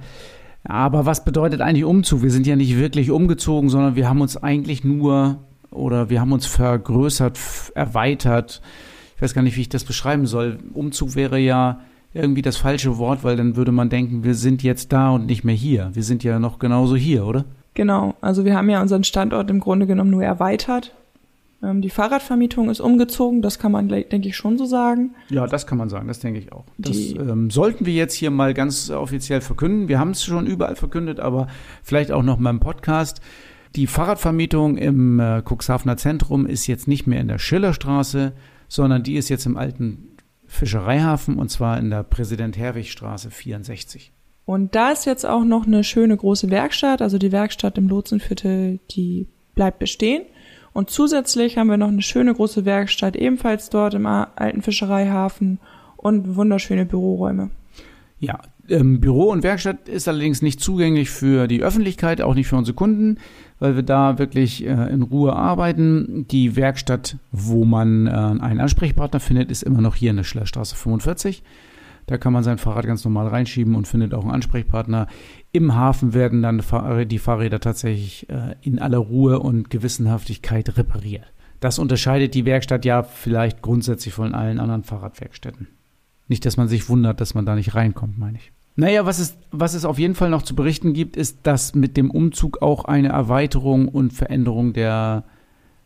Aber was bedeutet eigentlich Umzug? Wir sind ja nicht wirklich umgezogen, sondern wir haben uns eigentlich nur oder wir haben uns vergrößert, erweitert. Ich weiß gar nicht, wie ich das beschreiben soll. Umzug wäre ja irgendwie das falsche Wort, weil dann würde man denken, wir sind jetzt da und nicht mehr hier. Wir sind ja noch genauso hier, oder? Genau, also wir haben ja unseren Standort im Grunde genommen nur erweitert. Ähm, die Fahrradvermietung ist umgezogen, das kann man, denke ich, schon so sagen. Ja, das kann man sagen, das denke ich auch. Das ähm, sollten wir jetzt hier mal ganz offiziell verkünden. Wir haben es schon überall verkündet, aber vielleicht auch noch mal im Podcast. Die Fahrradvermietung im äh, Cuxhavener Zentrum ist jetzt nicht mehr in der Schillerstraße, sondern die ist jetzt im alten Fischereihafen und zwar in der Präsident-Herwig-Straße 64. Und da ist jetzt auch noch eine schöne große Werkstatt, also die Werkstatt im Lotsenviertel, die bleibt bestehen. Und zusätzlich haben wir noch eine schöne große Werkstatt, ebenfalls dort im alten Fischereihafen und wunderschöne Büroräume. Ja, ähm, Büro und Werkstatt ist allerdings nicht zugänglich für die Öffentlichkeit, auch nicht für unsere Kunden weil wir da wirklich äh, in Ruhe arbeiten. Die Werkstatt, wo man äh, einen Ansprechpartner findet, ist immer noch hier in der Schillerstraße 45. Da kann man sein Fahrrad ganz normal reinschieben und findet auch einen Ansprechpartner. Im Hafen werden dann die Fahrräder tatsächlich äh, in aller Ruhe und Gewissenhaftigkeit repariert. Das unterscheidet die Werkstatt ja vielleicht grundsätzlich von allen anderen Fahrradwerkstätten. Nicht, dass man sich wundert, dass man da nicht reinkommt, meine ich. Naja, was es, was es auf jeden Fall noch zu berichten gibt, ist, dass mit dem Umzug auch eine Erweiterung und Veränderung der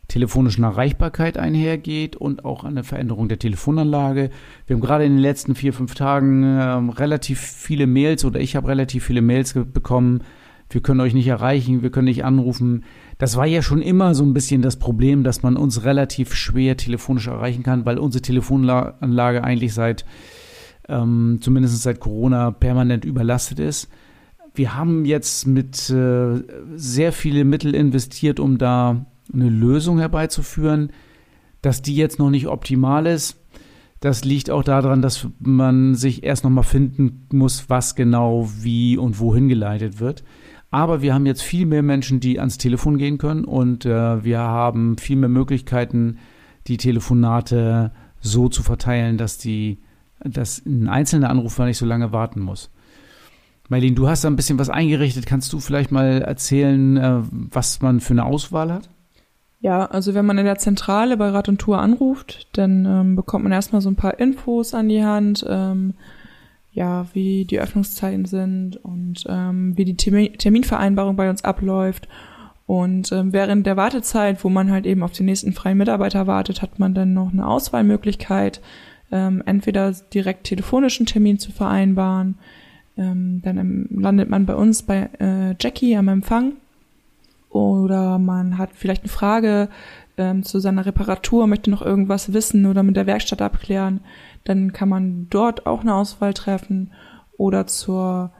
telefonischen Erreichbarkeit einhergeht und auch eine Veränderung der Telefonanlage. Wir haben gerade in den letzten vier, fünf Tagen äh, relativ viele Mails oder ich habe relativ viele Mails bekommen. Wir können euch nicht erreichen, wir können nicht anrufen. Das war ja schon immer so ein bisschen das Problem, dass man uns relativ schwer telefonisch erreichen kann, weil unsere Telefonanlage eigentlich seit ähm, zumindest seit Corona permanent überlastet ist. Wir haben jetzt mit äh, sehr viele Mittel investiert, um da eine Lösung herbeizuführen. Dass die jetzt noch nicht optimal ist, das liegt auch daran, dass man sich erst noch mal finden muss, was genau wie und wohin geleitet wird. Aber wir haben jetzt viel mehr Menschen, die ans Telefon gehen können und äh, wir haben viel mehr Möglichkeiten, die Telefonate so zu verteilen, dass die dass ein einzelner Anrufer nicht so lange warten muss. Marlene, du hast da ein bisschen was eingerichtet. Kannst du vielleicht mal erzählen, äh, was man für eine Auswahl hat? Ja, also wenn man in der Zentrale bei Rad und Tour anruft, dann ähm, bekommt man erstmal so ein paar Infos an die Hand, ähm, ja, wie die Öffnungszeiten sind und ähm, wie die Termin Terminvereinbarung bei uns abläuft. Und ähm, während der Wartezeit, wo man halt eben auf den nächsten freien Mitarbeiter wartet, hat man dann noch eine Auswahlmöglichkeit, ähm, entweder direkt telefonischen Termin zu vereinbaren, ähm, dann landet man bei uns bei äh, Jackie am Empfang oder man hat vielleicht eine Frage ähm, zu seiner Reparatur, möchte noch irgendwas wissen oder mit der Werkstatt abklären, dann kann man dort auch eine Auswahl treffen oder zur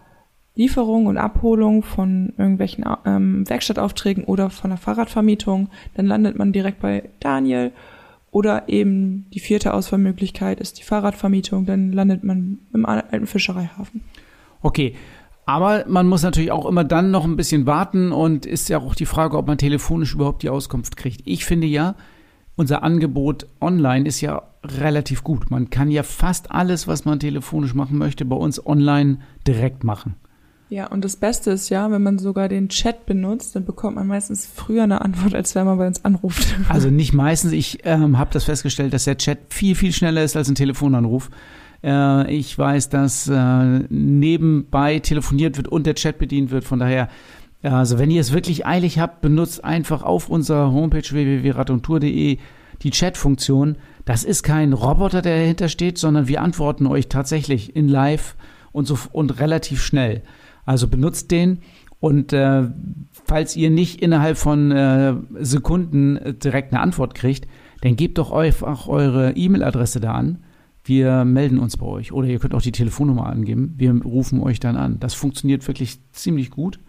Lieferung und Abholung von irgendwelchen ähm, Werkstattaufträgen oder von der Fahrradvermietung, dann landet man direkt bei Daniel. Oder eben die vierte Auswahlmöglichkeit ist die Fahrradvermietung, dann landet man im alten Fischereihafen. Okay, aber man muss natürlich auch immer dann noch ein bisschen warten und ist ja auch die Frage, ob man telefonisch überhaupt die Auskunft kriegt. Ich finde ja, unser Angebot online ist ja relativ gut. Man kann ja fast alles, was man telefonisch machen möchte, bei uns online direkt machen. Ja, und das Beste ist ja, wenn man sogar den Chat benutzt, dann bekommt man meistens früher eine Antwort, als wenn man bei uns anruft. Also nicht meistens. Ich ähm, habe das festgestellt, dass der Chat viel, viel schneller ist als ein Telefonanruf. Äh, ich weiß, dass äh, nebenbei telefoniert wird und der Chat bedient wird. Von daher, also wenn ihr es wirklich eilig habt, benutzt einfach auf unserer Homepage www.radontour.de die Chat-Funktion. Das ist kein Roboter, der dahinter steht, sondern wir antworten euch tatsächlich in Live und, so, und relativ schnell. Also benutzt den und äh, falls ihr nicht innerhalb von äh, Sekunden direkt eine Antwort kriegt, dann gebt doch einfach eure E-Mail-Adresse da an. Wir melden uns bei euch. Oder ihr könnt auch die Telefonnummer angeben. Wir rufen euch dann an. Das funktioniert wirklich ziemlich gut.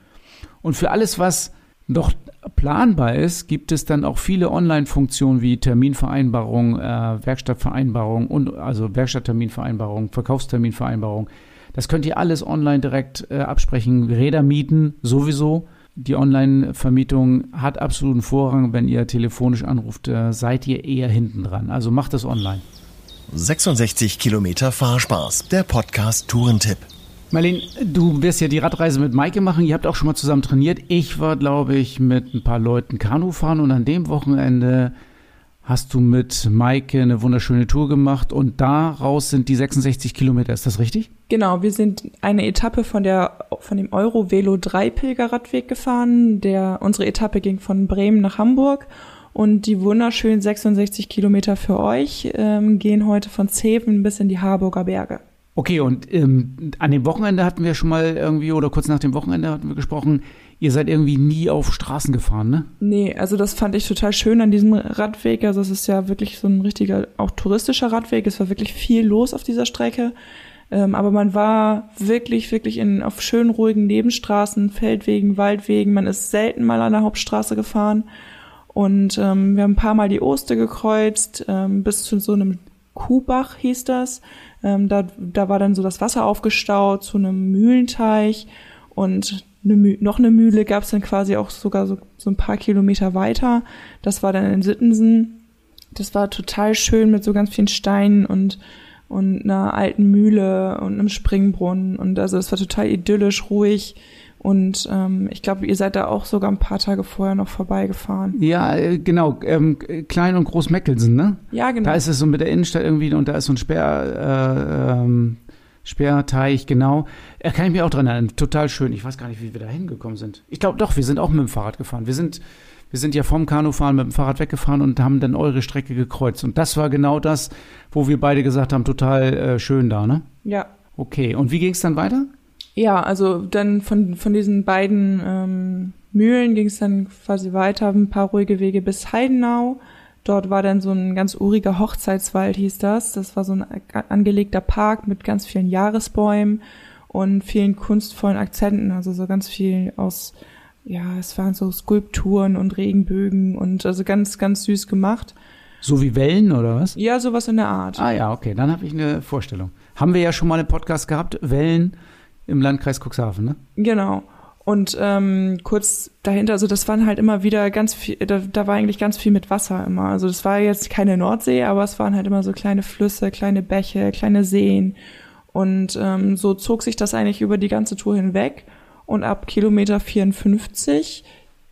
Und für alles, was noch planbar ist, gibt es dann auch viele Online-Funktionen wie Terminvereinbarung, äh, Werkstattvereinbarung und also Werkstattterminvereinbarung, Verkaufsterminvereinbarung. Das könnt ihr alles online direkt äh, absprechen. Räder mieten sowieso. Die Online-Vermietung hat absoluten Vorrang. Wenn ihr telefonisch anruft, äh, seid ihr eher hinten dran. Also macht es online. 66 Kilometer Fahrspaß. Der Podcast Tourentipp. Marlene, du wirst ja die Radreise mit Maike machen. Ihr habt auch schon mal zusammen trainiert. Ich war, glaube ich, mit ein paar Leuten Kanu fahren und an dem Wochenende hast du mit Maike eine wunderschöne Tour gemacht und daraus sind die 66 Kilometer. Ist das richtig? Genau, wir sind eine Etappe von der von dem Euro Velo 3 Pilgerradweg gefahren. Der unsere Etappe ging von Bremen nach Hamburg und die wunderschönen 66 Kilometer für euch ähm, gehen heute von Zeven bis in die Harburger Berge. Okay, und ähm, an dem Wochenende hatten wir schon mal irgendwie, oder kurz nach dem Wochenende hatten wir gesprochen, ihr seid irgendwie nie auf Straßen gefahren, ne? Nee, also das fand ich total schön an diesem Radweg. Also es ist ja wirklich so ein richtiger, auch touristischer Radweg. Es war wirklich viel los auf dieser Strecke. Ähm, aber man war wirklich, wirklich in, auf schönen, ruhigen Nebenstraßen, Feldwegen, Waldwegen. Man ist selten mal an der Hauptstraße gefahren. Und ähm, wir haben ein paar Mal die Oste gekreuzt, ähm, bis zu so einem Kuhbach hieß das. Ähm, da, da war dann so das Wasser aufgestaut zu einem Mühlenteich. Und eine noch eine Mühle gab es dann quasi auch sogar so, so ein paar Kilometer weiter. Das war dann in Sittensen. Das war total schön mit so ganz vielen Steinen und und einer alten Mühle und einem Springbrunnen und also es war total idyllisch, ruhig und ähm, ich glaube, ihr seid da auch sogar ein paar Tage vorher noch vorbeigefahren. Ja, äh, genau. Ähm, Klein und Groß Meckelsen, ne? Ja, genau. Da ist es so mit der Innenstadt irgendwie und da ist so ein Sperr, äh, ähm, Sperrteich, genau. Da kann ich mich auch dran erinnern. Total schön. Ich weiß gar nicht, wie wir da hingekommen sind. Ich glaube doch, wir sind auch mit dem Fahrrad gefahren. Wir sind, wir sind ja vom Kanufahren mit dem Fahrrad weggefahren und haben dann eure Strecke gekreuzt. Und das war genau das, wo wir beide gesagt haben, total äh, schön da, ne? Ja. Okay, und wie ging es dann weiter? Ja, also dann von, von diesen beiden ähm, Mühlen ging es dann quasi weiter, ein paar ruhige Wege bis Heidenau. Dort war dann so ein ganz uriger Hochzeitswald, hieß das. Das war so ein angelegter Park mit ganz vielen Jahresbäumen und vielen kunstvollen Akzenten, also so ganz viel aus, ja, es waren so Skulpturen und Regenbögen und also ganz, ganz süß gemacht. So wie Wellen oder was? Ja, sowas in der Art. Ah ja, okay, dann habe ich eine Vorstellung. Haben wir ja schon mal einen Podcast gehabt, Wellen im Landkreis Cuxhaven, ne? Genau. Und ähm, kurz dahinter, also das waren halt immer wieder ganz viel, da, da war eigentlich ganz viel mit Wasser immer. Also das war jetzt keine Nordsee, aber es waren halt immer so kleine Flüsse, kleine Bäche, kleine Seen. Und ähm, so zog sich das eigentlich über die ganze Tour hinweg. Und ab Kilometer 54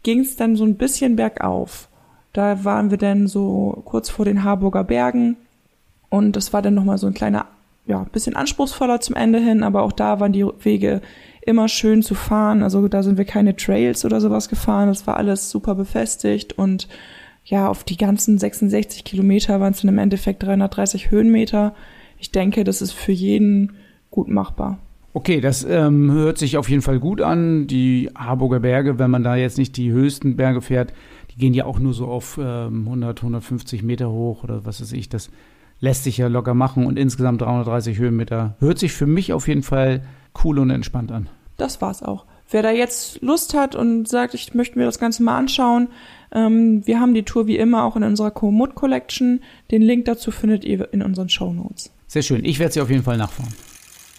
ging es dann so ein bisschen bergauf. Da waren wir dann so kurz vor den Harburger Bergen. Und das war dann nochmal so ein kleiner, ja, bisschen anspruchsvoller zum Ende hin, aber auch da waren die Wege immer schön zu fahren. Also da sind wir keine Trails oder sowas gefahren. Das war alles super befestigt und ja, auf die ganzen 66 Kilometer waren es dann im Endeffekt 330 Höhenmeter. Ich denke, das ist für jeden gut machbar. Okay, das ähm, hört sich auf jeden Fall gut an. Die Harburger Berge, wenn man da jetzt nicht die höchsten Berge fährt, die gehen ja auch nur so auf ähm, 100, 150 Meter hoch oder was weiß ich. Das lässt sich ja locker machen und insgesamt 330 Höhenmeter. Hört sich für mich auf jeden Fall cool und entspannt an. Das war's auch. Wer da jetzt Lust hat und sagt, ich möchte mir das Ganze mal anschauen, ähm, wir haben die Tour wie immer auch in unserer Komoot Collection. Den Link dazu findet ihr in unseren Show Notes. Sehr schön. Ich werde sie auf jeden Fall nachfahren.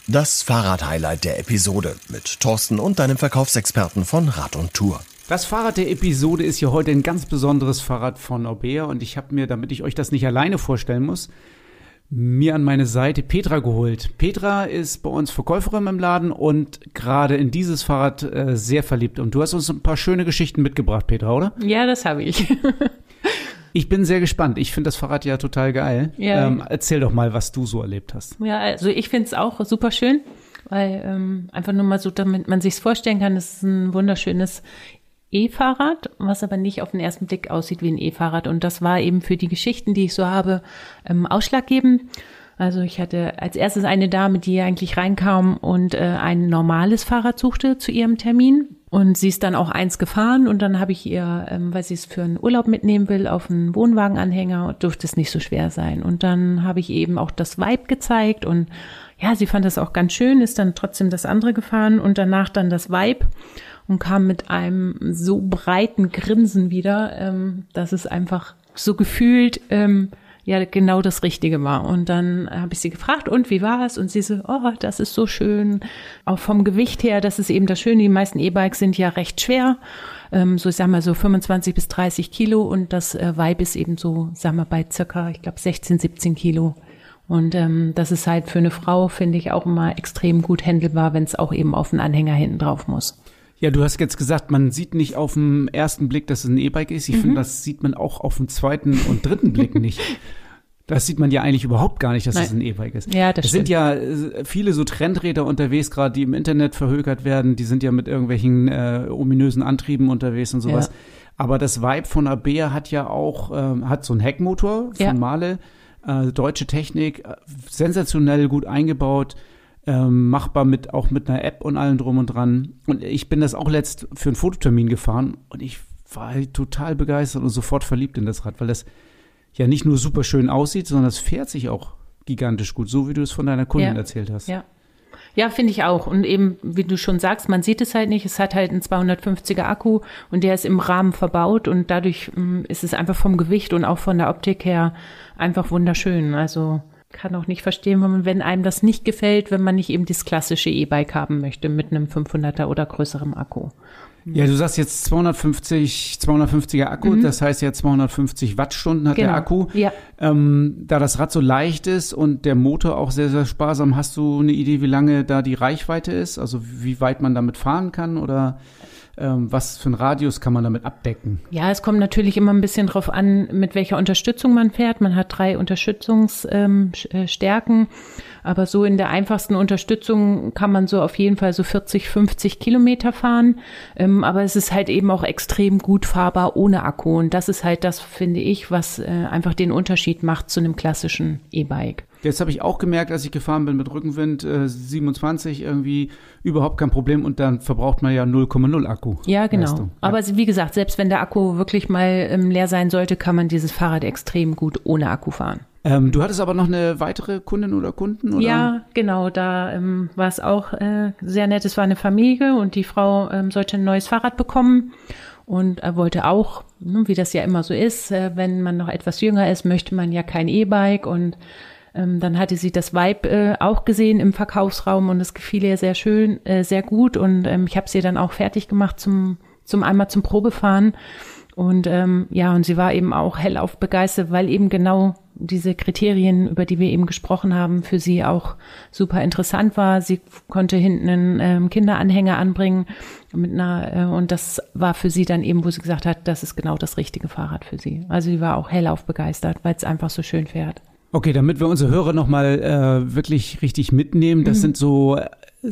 Das Fahrrad-Highlight der Episode mit Thorsten und deinem Verkaufsexperten von Rad und Tour. Das Fahrrad der Episode ist hier heute ein ganz besonderes Fahrrad von Orbea und ich habe mir, damit ich euch das nicht alleine vorstellen muss, mir an meine Seite Petra geholt. Petra ist bei uns Verkäuferin im Laden und gerade in dieses Fahrrad äh, sehr verliebt. Und du hast uns ein paar schöne Geschichten mitgebracht, Petra, oder? Ja, das habe ich. ich bin sehr gespannt. Ich finde das Fahrrad ja total geil. Ja. Ähm, erzähl doch mal, was du so erlebt hast. Ja, also ich finde es auch super schön, weil ähm, einfach nur mal so, damit man sich's vorstellen kann, es ist ein wunderschönes E-Fahrrad, was aber nicht auf den ersten Blick aussieht wie ein E-Fahrrad. Und das war eben für die Geschichten, die ich so habe, ähm, ausschlaggebend. Also ich hatte als erstes eine Dame, die eigentlich reinkam und äh, ein normales Fahrrad suchte zu ihrem Termin. Und sie ist dann auch eins gefahren und dann habe ich ihr, ähm, weil sie es für einen Urlaub mitnehmen will, auf einen Wohnwagenanhänger, durfte es nicht so schwer sein. Und dann habe ich eben auch das Vibe gezeigt und ja, sie fand das auch ganz schön, ist dann trotzdem das andere gefahren und danach dann das Vibe und kam mit einem so breiten Grinsen wieder, ähm, dass es einfach so gefühlt ähm, ja genau das Richtige war. Und dann habe ich sie gefragt, und wie war es? Und sie so, oh, das ist so schön. Auch vom Gewicht her, das ist eben das Schöne. Die meisten E-Bikes sind ja recht schwer. Ähm, so, ich sag mal, so 25 bis 30 Kilo. Und das äh, Vibe ist eben so, sag mal, bei circa, ich glaube, 16, 17 Kilo. Und ähm, das ist halt für eine Frau, finde ich, auch immer extrem gut handelbar, wenn es auch eben auf den Anhänger hinten drauf muss. Ja, du hast jetzt gesagt, man sieht nicht auf den ersten Blick, dass es ein E-Bike ist. Ich mhm. finde, das sieht man auch auf den zweiten und dritten Blick nicht. Das sieht man ja eigentlich überhaupt gar nicht, dass Nein. es ein E-Bike ist. Ja, das es sind ja äh, viele so Trendräder unterwegs, gerade die im Internet verhökert werden. Die sind ja mit irgendwelchen äh, ominösen Antrieben unterwegs und sowas. Ja. Aber das Vibe von Abea hat ja auch, äh, hat so einen Heckmotor von ja. Male, äh, deutsche Technik, äh, sensationell gut eingebaut ähm, machbar mit auch mit einer App und allem drum und dran. Und ich bin das auch letzt für einen Fototermin gefahren und ich war halt total begeistert und sofort verliebt in das Rad, weil das ja nicht nur super schön aussieht, sondern es fährt sich auch gigantisch gut, so wie du es von deiner Kundin ja. erzählt hast. Ja. Ja, finde ich auch. Und eben, wie du schon sagst, man sieht es halt nicht. Es hat halt einen 250er Akku und der ist im Rahmen verbaut und dadurch mh, mm, ist es einfach vom Gewicht und auch von der Optik her einfach wunderschön. Also kann auch nicht verstehen, wenn, man, wenn einem das nicht gefällt, wenn man nicht eben das klassische E-Bike haben möchte mit einem 500er oder größerem Akku. Ja, du sagst jetzt 250, 250er Akku, mhm. das heißt ja 250 Wattstunden hat genau. der Akku. Ja. Ähm, da das Rad so leicht ist und der Motor auch sehr, sehr sparsam, hast du eine Idee, wie lange da die Reichweite ist? Also wie weit man damit fahren kann oder? Ähm, was für einen Radius kann man damit abdecken? Ja, es kommt natürlich immer ein bisschen drauf an, mit welcher Unterstützung man fährt. Man hat drei Unterstützungsstärken. Ähm, aber so in der einfachsten Unterstützung kann man so auf jeden Fall so 40, 50 Kilometer fahren. Ähm, aber es ist halt eben auch extrem gut fahrbar ohne Akku. Und das ist halt das, finde ich, was äh, einfach den Unterschied macht zu einem klassischen E-Bike. Jetzt habe ich auch gemerkt, als ich gefahren bin mit Rückenwind äh, 27 irgendwie überhaupt kein Problem und dann verbraucht man ja 0,0 Akku. Ja, genau. Ja. Aber wie gesagt, selbst wenn der Akku wirklich mal ähm, leer sein sollte, kann man dieses Fahrrad extrem gut ohne Akku fahren. Ähm, du hattest aber noch eine weitere Kundin oder Kunden, oder? Ja, genau. Da ähm, war es auch äh, sehr nett. Es war eine Familie und die Frau ähm, sollte ein neues Fahrrad bekommen und er wollte auch, ne, wie das ja immer so ist, äh, wenn man noch etwas jünger ist, möchte man ja kein E-Bike und ähm, dann hatte sie das Vibe äh, auch gesehen im Verkaufsraum und es gefiel ihr sehr schön, äh, sehr gut. Und ähm, ich habe sie dann auch fertig gemacht zum, zum einmal zum Probefahren. Und ähm, ja, und sie war eben auch hellauf begeistert, weil eben genau diese Kriterien, über die wir eben gesprochen haben, für sie auch super interessant war. Sie konnte hinten einen ähm, Kinderanhänger anbringen mit einer äh, und das war für sie dann eben, wo sie gesagt hat, das ist genau das richtige Fahrrad für sie. Also sie war auch hellauf begeistert, weil es einfach so schön fährt. Okay, damit wir unsere Hörer nochmal äh, wirklich richtig mitnehmen, das mhm. sind so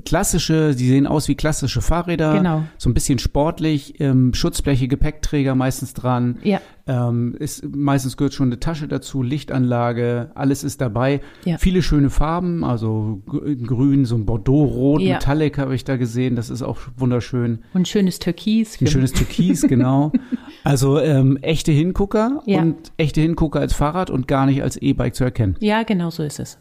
klassische, die sehen aus wie klassische Fahrräder, genau. so ein bisschen sportlich, ähm, Schutzbleche, Gepäckträger meistens dran. Ja. Ähm, ist, meistens gehört schon eine Tasche dazu, Lichtanlage, alles ist dabei. Ja. Viele schöne Farben, also grün, so ein Bordeaux-Rot, ja. Metallic habe ich da gesehen, das ist auch wunderschön. Und schönes Türkis. Ein schönes Türkis, genau. Also ähm, echte Hingucker und echte Hingucker als Fahrrad und gar nicht als E-Bike zu erkennen. Ja, genau so ist es.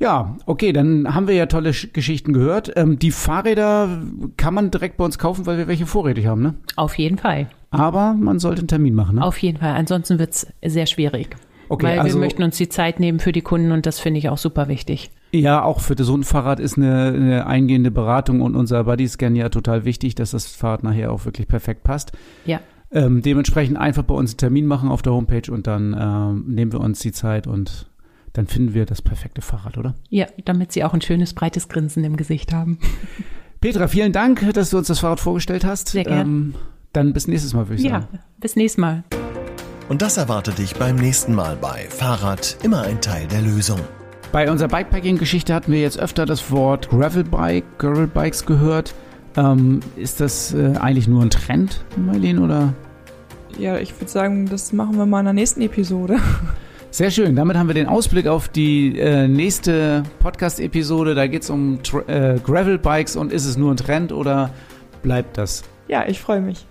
Ja, okay, dann haben wir ja tolle Geschichten gehört. Ähm, die Fahrräder kann man direkt bei uns kaufen, weil wir welche vorrätig haben, ne? Auf jeden Fall. Aber man sollte einen Termin machen, ne? Auf jeden Fall. Ansonsten wird's sehr schwierig. Okay, weil also, wir möchten uns die Zeit nehmen für die Kunden und das finde ich auch super wichtig. Ja, auch für so ein Fahrrad ist eine, eine eingehende Beratung und unser Bodyscan ja total wichtig, dass das Fahrrad nachher auch wirklich perfekt passt. Ja. Ähm, dementsprechend einfach bei uns einen Termin machen auf der Homepage und dann ähm, nehmen wir uns die Zeit und dann finden wir das perfekte Fahrrad, oder? Ja, damit sie auch ein schönes, breites Grinsen im Gesicht haben. Petra, vielen Dank, dass du uns das Fahrrad vorgestellt hast. Sehr gerne. Ähm, dann bis nächstes Mal, würde ich sagen. Ja, bis nächstes Mal. Und das erwartet dich beim nächsten Mal bei Fahrrad immer ein Teil der Lösung. Bei unserer Bikepacking-Geschichte hatten wir jetzt öfter das Wort Gravelbike, Gravelbikes gehört. Ähm, ist das äh, eigentlich nur ein Trend, Marlene, oder? Ja, ich würde sagen, das machen wir mal in der nächsten Episode. Sehr schön. Damit haben wir den Ausblick auf die äh, nächste Podcast-Episode. Da geht es um äh, Gravelbikes und ist es nur ein Trend oder bleibt das? Ja, ich freue mich.